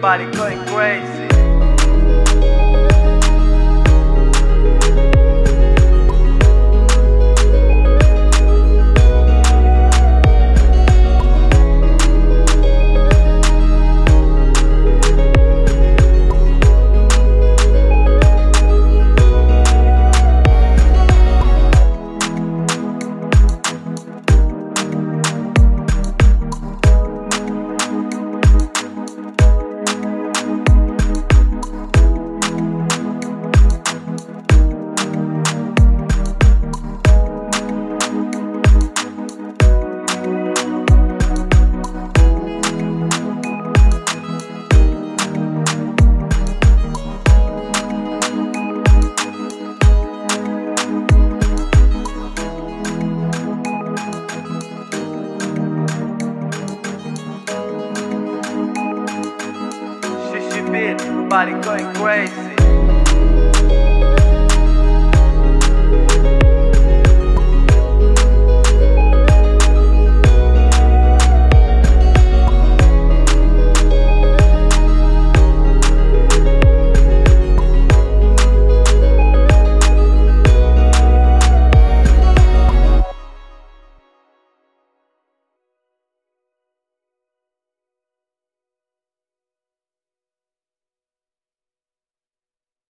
body going crazy. Beat, body going crazy.